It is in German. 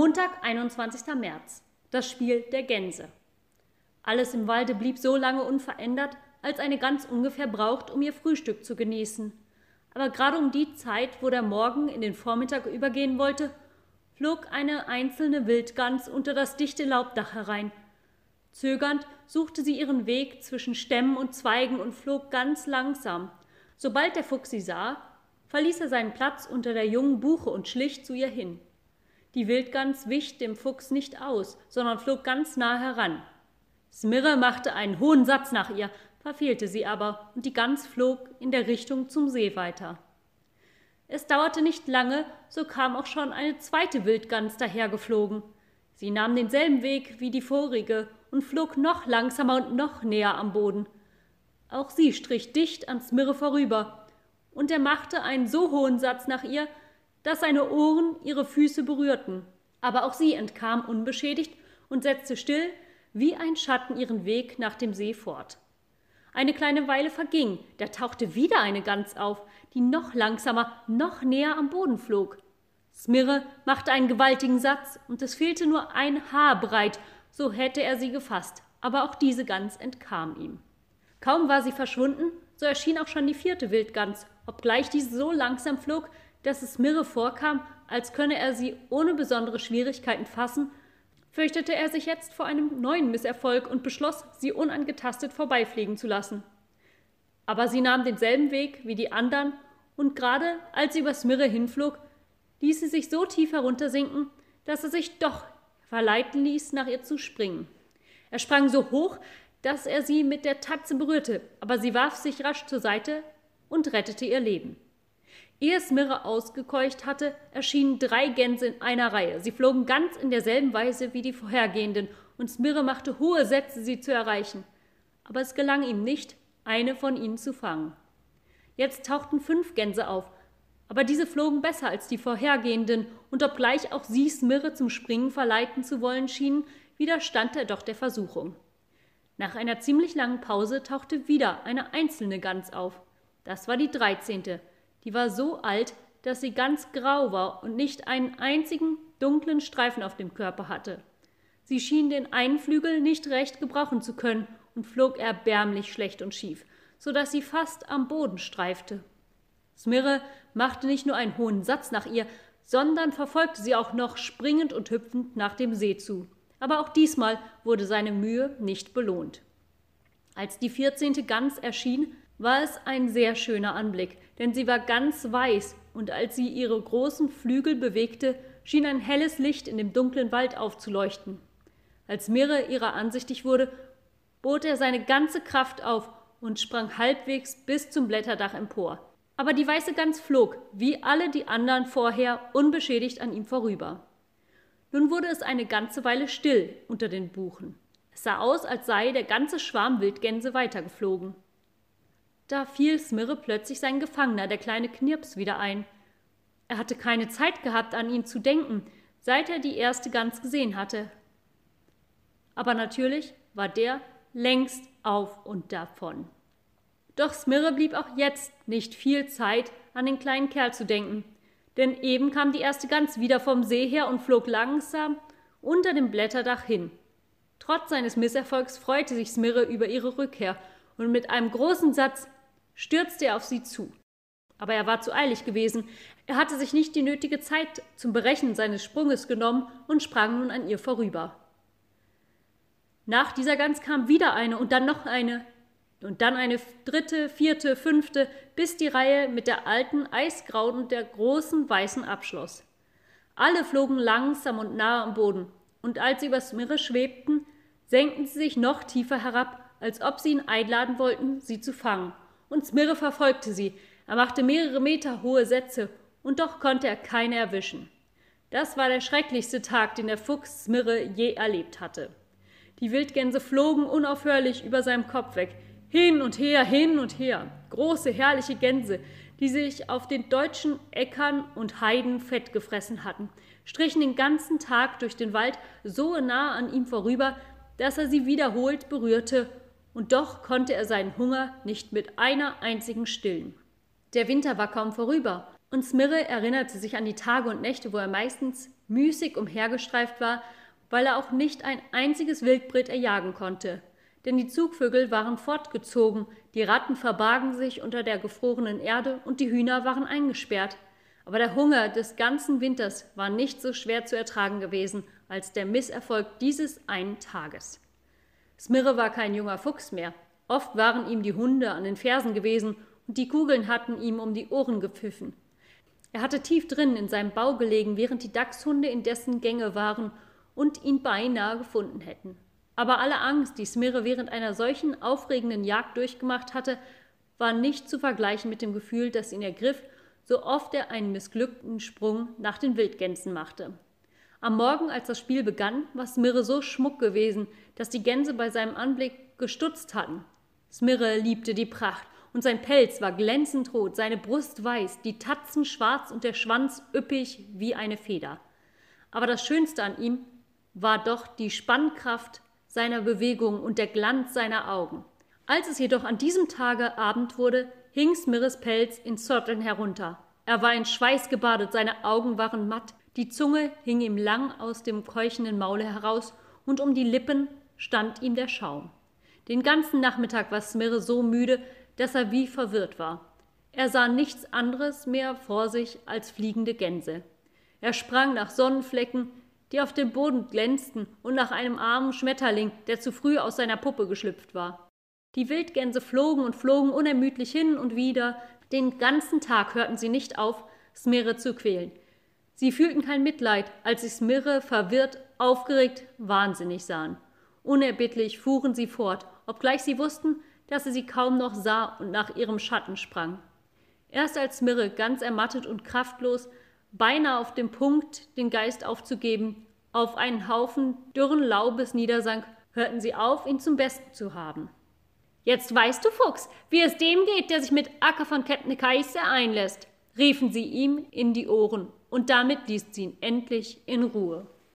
Montag, 21. März. Das Spiel der Gänse. Alles im Walde blieb so lange unverändert, als eine Gans ungefähr braucht, um ihr Frühstück zu genießen. Aber gerade um die Zeit, wo der Morgen in den Vormittag übergehen wollte, flog eine einzelne Wildgans unter das dichte Laubdach herein. Zögernd suchte sie ihren Weg zwischen Stämmen und Zweigen und flog ganz langsam. Sobald der Fuchs sie sah, verließ er seinen Platz unter der jungen Buche und schlich zu ihr hin. Die Wildgans wich dem Fuchs nicht aus, sondern flog ganz nah heran. Smirre machte einen hohen Satz nach ihr, verfehlte sie aber, und die Gans flog in der Richtung zum See weiter. Es dauerte nicht lange, so kam auch schon eine zweite Wildgans dahergeflogen. Sie nahm denselben Weg wie die vorige und flog noch langsamer und noch näher am Boden. Auch sie strich dicht an Smirre vorüber, und er machte einen so hohen Satz nach ihr, dass seine Ohren ihre Füße berührten. Aber auch sie entkam unbeschädigt und setzte still wie ein Schatten ihren Weg nach dem See fort. Eine kleine Weile verging, da tauchte wieder eine Gans auf, die noch langsamer, noch näher am Boden flog. Smirre machte einen gewaltigen Satz, und es fehlte nur ein Haar breit, so hätte er sie gefasst, aber auch diese Gans entkam ihm. Kaum war sie verschwunden, so erschien auch schon die vierte Wildgans, obgleich diese so langsam flog, dass es Mirre vorkam, als könne er sie ohne besondere Schwierigkeiten fassen, fürchtete er sich jetzt vor einem neuen Misserfolg und beschloss, sie unangetastet vorbeifliegen zu lassen. Aber sie nahm denselben Weg wie die anderen, und gerade als sie über Smirre hinflog, ließ sie sich so tief heruntersinken, dass er sich doch verleiten ließ, nach ihr zu springen. Er sprang so hoch, dass er sie mit der Tatze berührte, aber sie warf sich rasch zur Seite und rettete ihr Leben. Ehe Smirre ausgekeucht hatte, erschienen drei Gänse in einer Reihe. Sie flogen ganz in derselben Weise wie die vorhergehenden, und Smirre machte hohe Sätze, sie zu erreichen. Aber es gelang ihm nicht, eine von ihnen zu fangen. Jetzt tauchten fünf Gänse auf, aber diese flogen besser als die vorhergehenden, und obgleich auch sie Smirre zum Springen verleiten zu wollen schienen, widerstand er doch der Versuchung. Nach einer ziemlich langen Pause tauchte wieder eine einzelne Gans auf. Das war die dreizehnte. Die war so alt, dass sie ganz grau war und nicht einen einzigen dunklen Streifen auf dem Körper hatte. Sie schien den einen Flügel nicht recht gebrauchen zu können und flog erbärmlich schlecht und schief, so dass sie fast am Boden streifte. Smirre machte nicht nur einen hohen Satz nach ihr, sondern verfolgte sie auch noch springend und hüpfend nach dem See zu. Aber auch diesmal wurde seine Mühe nicht belohnt. Als die vierzehnte Gans erschien, war es ein sehr schöner Anblick, denn sie war ganz weiß, und als sie ihre großen Flügel bewegte, schien ein helles Licht in dem dunklen Wald aufzuleuchten. Als Mirre ihrer ansichtig wurde, bot er seine ganze Kraft auf und sprang halbwegs bis zum Blätterdach empor. Aber die weiße Gans flog, wie alle die anderen vorher, unbeschädigt an ihm vorüber. Nun wurde es eine ganze Weile still unter den Buchen. Es sah aus, als sei der ganze Schwarm Wildgänse weitergeflogen. Da fiel Smirre plötzlich sein Gefangener, der kleine Knirps, wieder ein. Er hatte keine Zeit gehabt, an ihn zu denken, seit er die erste Gans gesehen hatte. Aber natürlich war der längst auf und davon. Doch Smirre blieb auch jetzt nicht viel Zeit, an den kleinen Kerl zu denken, denn eben kam die erste Gans wieder vom See her und flog langsam unter dem Blätterdach hin. Trotz seines Misserfolgs freute sich Smirre über ihre Rückkehr, und mit einem großen Satz stürzte er auf sie zu. Aber er war zu eilig gewesen. Er hatte sich nicht die nötige Zeit zum Berechnen seines Sprunges genommen und sprang nun an ihr vorüber. Nach dieser Gans kam wieder eine und dann noch eine und dann eine dritte, vierte, fünfte, bis die Reihe mit der alten eisgrauen und der großen weißen abschloss. Alle flogen langsam und nah am Boden, und als sie übers Meere schwebten, senkten sie sich noch tiefer herab, als ob sie ihn einladen wollten, sie zu fangen und Smirre verfolgte sie. Er machte mehrere Meter hohe Sätze, und doch konnte er keine erwischen. Das war der schrecklichste Tag, den der Fuchs Smirre je erlebt hatte. Die Wildgänse flogen unaufhörlich über seinem Kopf weg, hin und her, hin und her. Große, herrliche Gänse, die sich auf den deutschen Äckern und Heiden fett gefressen hatten, strichen den ganzen Tag durch den Wald so nah an ihm vorüber, dass er sie wiederholt berührte und doch konnte er seinen Hunger nicht mit einer einzigen stillen. Der Winter war kaum vorüber, Und Smirre erinnerte sich an die Tage und Nächte, wo er meistens müßig umhergestreift war, weil er auch nicht ein einziges Wildbret erjagen konnte. Denn die Zugvögel waren fortgezogen, die Ratten verbargen sich unter der gefrorenen Erde und die Hühner waren eingesperrt. Aber der Hunger des ganzen Winters war nicht so schwer zu ertragen gewesen als der Misserfolg dieses einen Tages. Smirre war kein junger Fuchs mehr. Oft waren ihm die Hunde an den Fersen gewesen und die Kugeln hatten ihm um die Ohren gepfiffen. Er hatte tief drin in seinem Bau gelegen, während die Dachshunde in dessen Gänge waren und ihn beinahe gefunden hätten. Aber alle Angst, die Smirre während einer solchen aufregenden Jagd durchgemacht hatte, war nicht zu vergleichen mit dem Gefühl, das ihn ergriff, so oft er einen missglückten Sprung nach den Wildgänsen machte. Am Morgen, als das Spiel begann, war Smirre so schmuck gewesen, dass die Gänse bei seinem Anblick gestutzt hatten. Smirre liebte die Pracht und sein Pelz war glänzend rot, seine Brust weiß, die Tatzen schwarz und der Schwanz üppig wie eine Feder. Aber das Schönste an ihm war doch die Spannkraft seiner Bewegung und der Glanz seiner Augen. Als es jedoch an diesem Tage Abend wurde, hing Smirres Pelz in Zotteln herunter. Er war in Schweiß gebadet, seine Augen waren matt, die Zunge hing ihm lang aus dem keuchenden Maule heraus und um die Lippen stand ihm der Schaum. Den ganzen Nachmittag war Smirre so müde, dass er wie verwirrt war. Er sah nichts anderes mehr vor sich als fliegende Gänse. Er sprang nach Sonnenflecken, die auf dem Boden glänzten, und nach einem armen Schmetterling, der zu früh aus seiner Puppe geschlüpft war. Die Wildgänse flogen und flogen unermüdlich hin und wieder. Den ganzen Tag hörten sie nicht auf, Smirre zu quälen. Sie fühlten kein Mitleid, als sie Smirre verwirrt, aufgeregt, wahnsinnig sahen. Unerbittlich fuhren sie fort, obgleich sie wussten, dass er sie kaum noch sah und nach ihrem Schatten sprang. Erst als Mirre, ganz ermattet und kraftlos, beinahe auf dem Punkt, den Geist aufzugeben, auf einen Haufen dürren Laubes niedersank, hörten sie auf, ihn zum Besten zu haben. Jetzt weißt du, Fuchs, wie es dem geht, der sich mit Acker von Kepnekaise einlässt, riefen sie ihm in die Ohren, und damit ließen sie ihn endlich in Ruhe.